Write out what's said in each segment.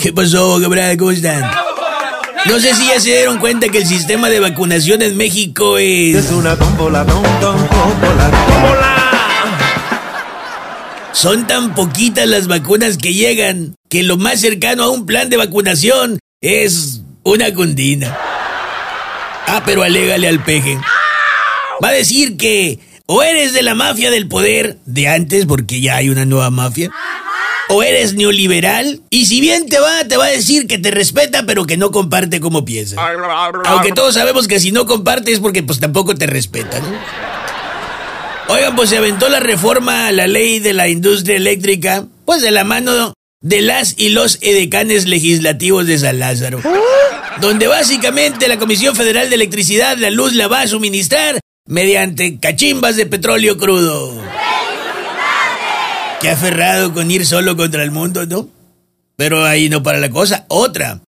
¿Qué pasó, cabrón? ¿Cómo están? No sé si ya se dieron cuenta que el sistema de vacunación en México es... Es una tómbola. Son tan poquitas las vacunas que llegan que lo más cercano a un plan de vacunación es una cundina. Ah, pero alégale al peje. Va a decir que o eres de la mafia del poder de antes, porque ya hay una nueva mafia, o eres neoliberal, y si bien te va, te va a decir que te respeta, pero que no comparte como piensa. Aunque todos sabemos que si no comparte es porque pues tampoco te respeta, ¿no? Oigan, pues se aventó la reforma a la ley de la industria eléctrica, pues de la mano de las y los edecanes legislativos de San Lázaro. Donde básicamente la Comisión Federal de Electricidad la luz la va a suministrar mediante cachimbas de petróleo crudo. Qué aferrado con ir solo contra el mundo, ¿no? Pero ahí no para la cosa. Otra.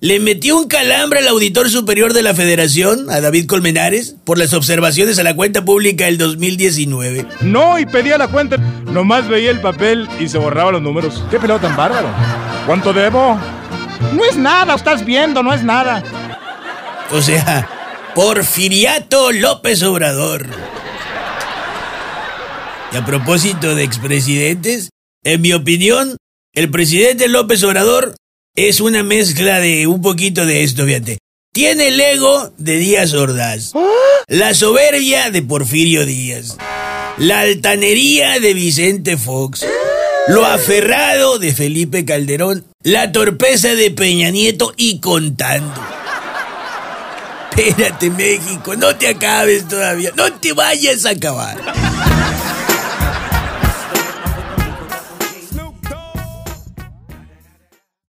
Le metió un calambre al auditor superior de la federación, a David Colmenares, por las observaciones a la cuenta pública del 2019. No, y pedía la cuenta. Nomás veía el papel y se borraba los números. Qué pelado tan bárbaro. ¿Cuánto debo? No es nada, estás viendo, no es nada. O sea, Porfiriato López Obrador. Y a propósito de expresidentes, en mi opinión, el presidente López Obrador es una mezcla de un poquito de esto, fíjate. Tiene el ego de Díaz Ordaz, la soberbia de Porfirio Díaz, la altanería de Vicente Fox, lo aferrado de Felipe Calderón, la torpeza de Peña Nieto y contando. Espérate, México, no te acabes todavía, no te vayas a acabar.